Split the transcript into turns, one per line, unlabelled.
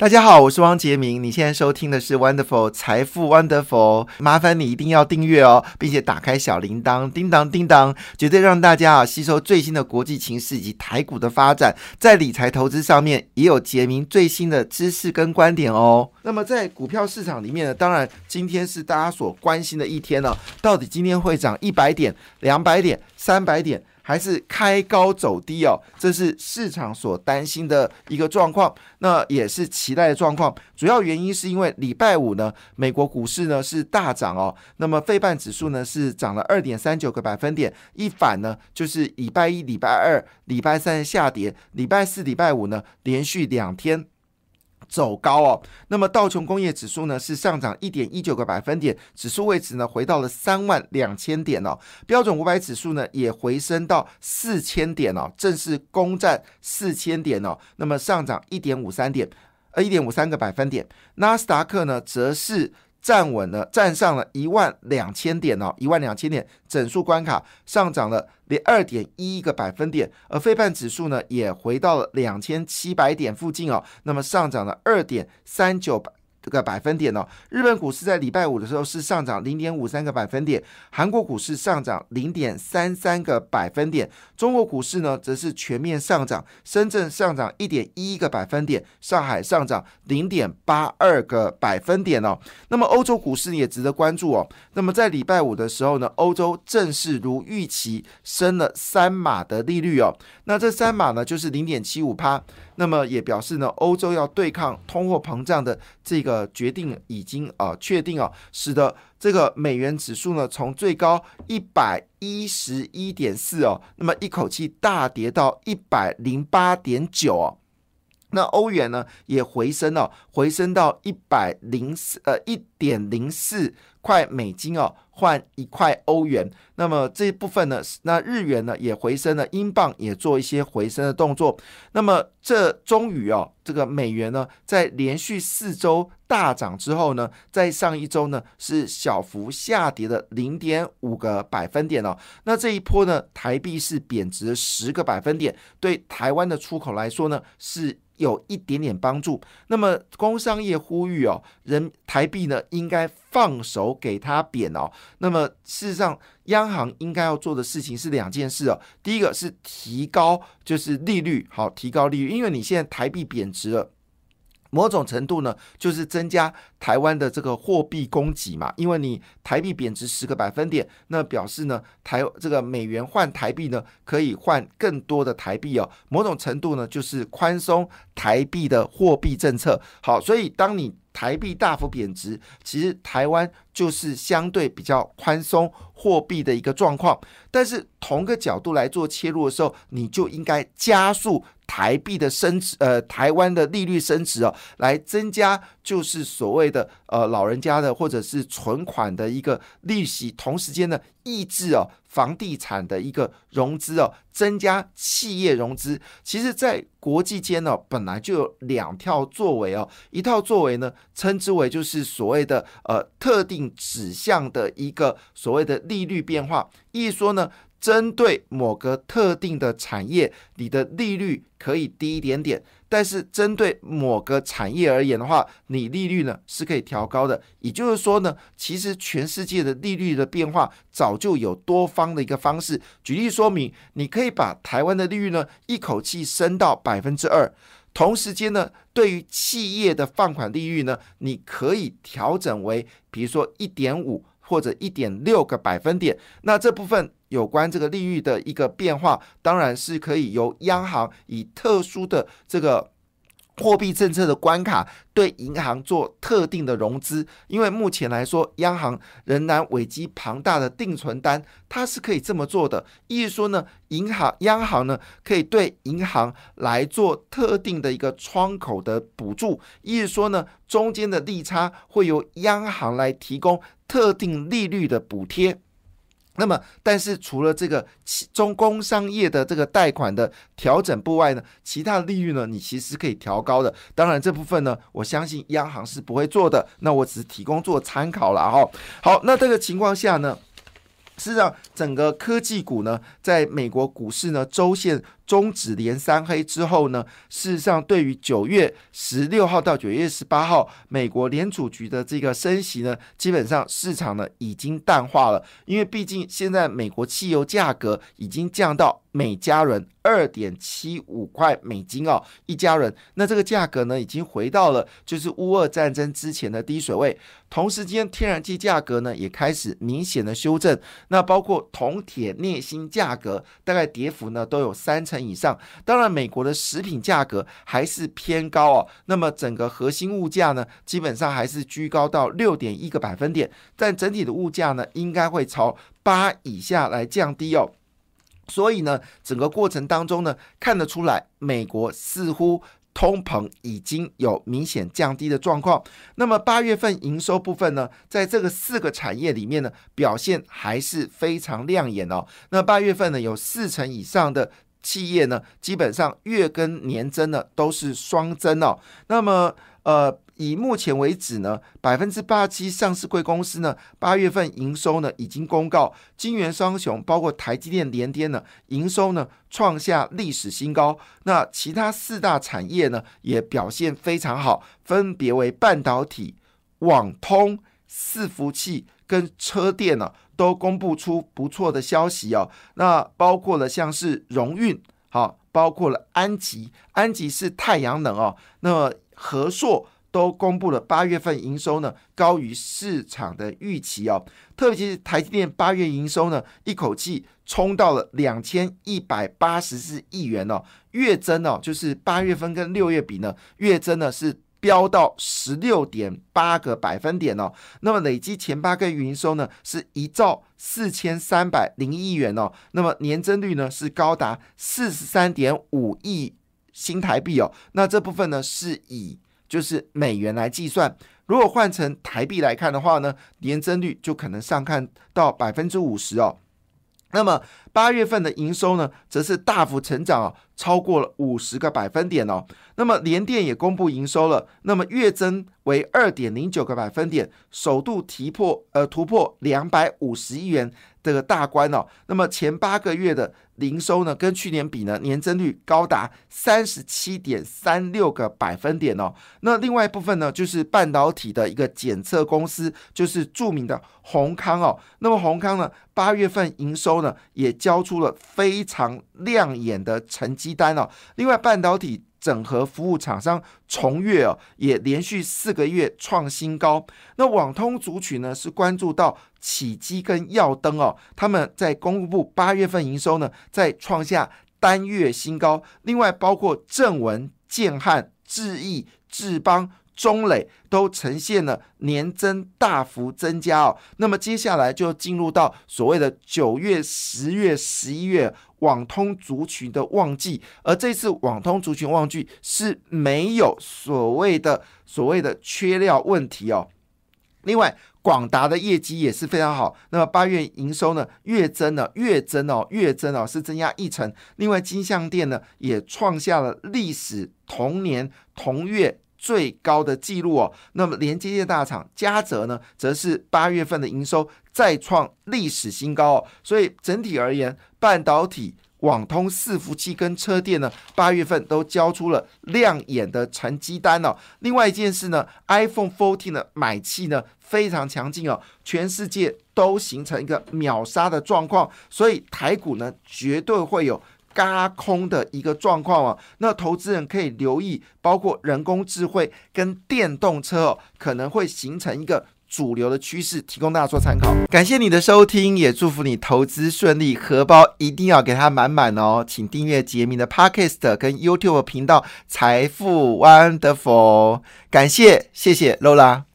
大家好，我是汪杰明。你现在收听的是 Wonderful 财富 Wonderful，麻烦你一定要订阅哦，并且打开小铃铛，叮当叮当，绝对让大家啊吸收最新的国际情势以及台股的发展，在理财投资上面也有杰明最新的知识跟观点哦。那么在股票市场里面呢，当然今天是大家所关心的一天呢，到底今天会涨一百点、两百点、三百点？还是开高走低哦，这是市场所担心的一个状况，那也是期待的状况。主要原因是因为礼拜五呢，美国股市呢是大涨哦，那么费半指数呢是涨了二点三九个百分点，一反呢就是礼拜一、礼拜二、礼拜三下跌，礼拜四、礼拜五呢连续两天。走高哦，那么道琼工业指数呢是上涨一点一九个百分点，指数位置呢回到了三万两千点哦。标准五百指数呢也回升到四千点哦，正式攻占四千点哦。那么上涨一点五三点，呃一点五三个百分点。纳斯达克呢则是。站稳了，站上了一万两千点哦，一万两千点整数关卡上涨了连二点一一个百分点，而非半指数呢也回到了两千七百点附近哦，那么上涨了二点三九百。这个百分点哦，日本股市在礼拜五的时候是上涨零点五三个百分点，韩国股市上涨零点三三个百分点，中国股市呢则是全面上涨，深圳上涨一点一个百分点，上海上涨零点八二个百分点哦。那么欧洲股市也值得关注哦。那么在礼拜五的时候呢，欧洲正式如预期升了三码的利率哦。那这三码呢就是零点七五趴。那么也表示呢，欧洲要对抗通货膨胀的这个呃决定已经啊确定啊，使得这个美元指数呢从最高一百一十一点四哦，那么一口气大跌到一百零八点九哦。那欧元呢也回升了，回升到一百零四呃一点零四块美金哦。换一块欧元，那么这一部分呢？那日元呢也回升了，英镑也做一些回升的动作。那么这终于哦，这个美元呢，在连续四周大涨之后呢，在上一周呢是小幅下跌的零点五个百分点哦。那这一波呢，台币是贬值十个百分点，对台湾的出口来说呢是。有一点点帮助。那么，工商业呼吁哦，人台币呢应该放手给它贬哦。那么，事实上，央行应该要做的事情是两件事哦。第一个是提高，就是利率，好，提高利率，因为你现在台币贬值了。某种程度呢，就是增加台湾的这个货币供给嘛，因为你台币贬值十个百分点，那表示呢，台这个美元换台币呢，可以换更多的台币哦。某种程度呢，就是宽松台币的货币政策。好，所以当你台币大幅贬值，其实台湾就是相对比较宽松货币的一个状况。但是同个角度来做切入的时候，你就应该加速。台币的升值，呃，台湾的利率升值哦，来增加就是所谓的呃老人家的或者是存款的一个利息，同时间呢，抑制哦房地产的一个融资哦，增加企业融资。其实，在国际间呢，本来就有两套作为哦，一套作为呢，称之为就是所谓的呃特定指向的一个所谓的利率变化，意思说呢。针对某个特定的产业，你的利率可以低一点点，但是针对某个产业而言的话，你利率呢是可以调高的。也就是说呢，其实全世界的利率的变化早就有多方的一个方式。举例说明，你可以把台湾的利率呢一口气升到百分之二，同时间呢，对于企业的放款利率呢，你可以调整为比如说一点五或者一点六个百分点。那这部分。有关这个利率的一个变化，当然是可以由央行以特殊的这个货币政策的关卡对银行做特定的融资，因为目前来说，央行仍然危机庞大的定存单，它是可以这么做的。意思说呢，银行央行呢可以对银行来做特定的一个窗口的补助，意思说呢，中间的利差会由央行来提供特定利率的补贴。那么，但是除了这个中工商业的这个贷款的调整部外呢，其他的利率呢，你其实可以调高的。当然，这部分呢，我相信央行是不会做的。那我只是提供做参考了哈。好，那这个情况下呢，事实上整个科技股呢，在美国股市呢，周线。终止连三黑之后呢，事实上对于九月十六号到九月十八号美国联储局的这个升息呢，基本上市场呢已经淡化了，因为毕竟现在美国汽油价格已经降到。每加仑二点七五块美金哦，一家人，那这个价格呢，已经回到了就是乌俄战争之前的低水位。同时间，天然气价格呢也开始明显的修正。那包括铜、铁、镍、锌价格，大概跌幅呢都有三成以上。当然，美国的食品价格还是偏高哦。那么整个核心物价呢，基本上还是居高到六点一个百分点，但整体的物价呢，应该会朝八以下来降低哦。所以呢，整个过程当中呢，看得出来，美国似乎通膨已经有明显降低的状况。那么八月份营收部分呢，在这个四个产业里面呢，表现还是非常亮眼哦。那八月份呢，有四成以上的企业呢，基本上月跟年增呢都是双增哦。那么呃。以目前为止呢，百分之八七上市贵公司呢，八月份营收呢已经公告，金元双雄包括台积电、联电呢，营收呢创下历史新高。那其他四大产业呢也表现非常好，分别为半导体、网通、伺服器跟车电呢，都公布出不错的消息哦。那包括了像是荣运，好，包括了安吉，安吉是太阳能哦，那么和硕。都公布了八月份营收呢，高于市场的预期哦。特别是台积电八月营收呢，一口气冲到了两千一百八十四亿元哦，月增哦，就是八月份跟六月比呢，月增呢是飙到十六点八个百分点哦。那么累计前八个月营收呢，是一兆四千三百零亿元哦。那么年增率呢是高达四十三点五亿新台币哦。那这部分呢是以就是美元来计算，如果换成台币来看的话呢，年增率就可能上看到百分之五十哦。那么八月份的营收呢，则是大幅成长哦，超过了五十个百分点哦。那么联电也公布营收了，那么月增为二点零九个百分点，首度提破呃突破两百五十亿元。这个大关哦，那么前八个月的营收呢，跟去年比呢，年增率高达三十七点三六个百分点哦。那另外一部分呢，就是半导体的一个检测公司，就是著名的宏康哦。那么宏康呢，八月份营收呢，也交出了非常亮眼的成绩单哦。另外，半导体。整合服务厂商重越哦，也连续四个月创新高。那网通族群呢，是关注到启基跟耀登哦，他们在公布八月份营收呢，在创下单月新高。另外，包括正文、建汉、智毅、智邦。中磊都呈现了年增大幅增加哦，那么接下来就进入到所谓的九月、十月、十一月网通族群的旺季，而这次网通族群旺季是没有所谓的所谓的缺料问题哦。另外，广达的业绩也是非常好，那么八月营收呢月增呢月增哦月增哦是增加一成。另外，金相店呢也创下了历史同年同月。最高的记录哦，那么连接业大厂嘉泽呢，则是八月份的营收再创历史新高哦。所以整体而言，半导体、网通、伺服器跟车电呢，八月份都交出了亮眼的成绩单哦。另外一件事呢，iPhone 14的买气呢非常强劲哦，全世界都形成一个秒杀的状况，所以台股呢绝对会有。嘎空的一个状况啊，那投资人可以留意，包括人工智慧跟电动车哦，可能会形成一个主流的趋势，提供大家做参考。感谢你的收听，也祝福你投资顺利，荷包一定要给它满满哦。请订阅杰明的 Podcast 跟 YouTube 频道财富 Wonderful，感谢，谢谢 Lola。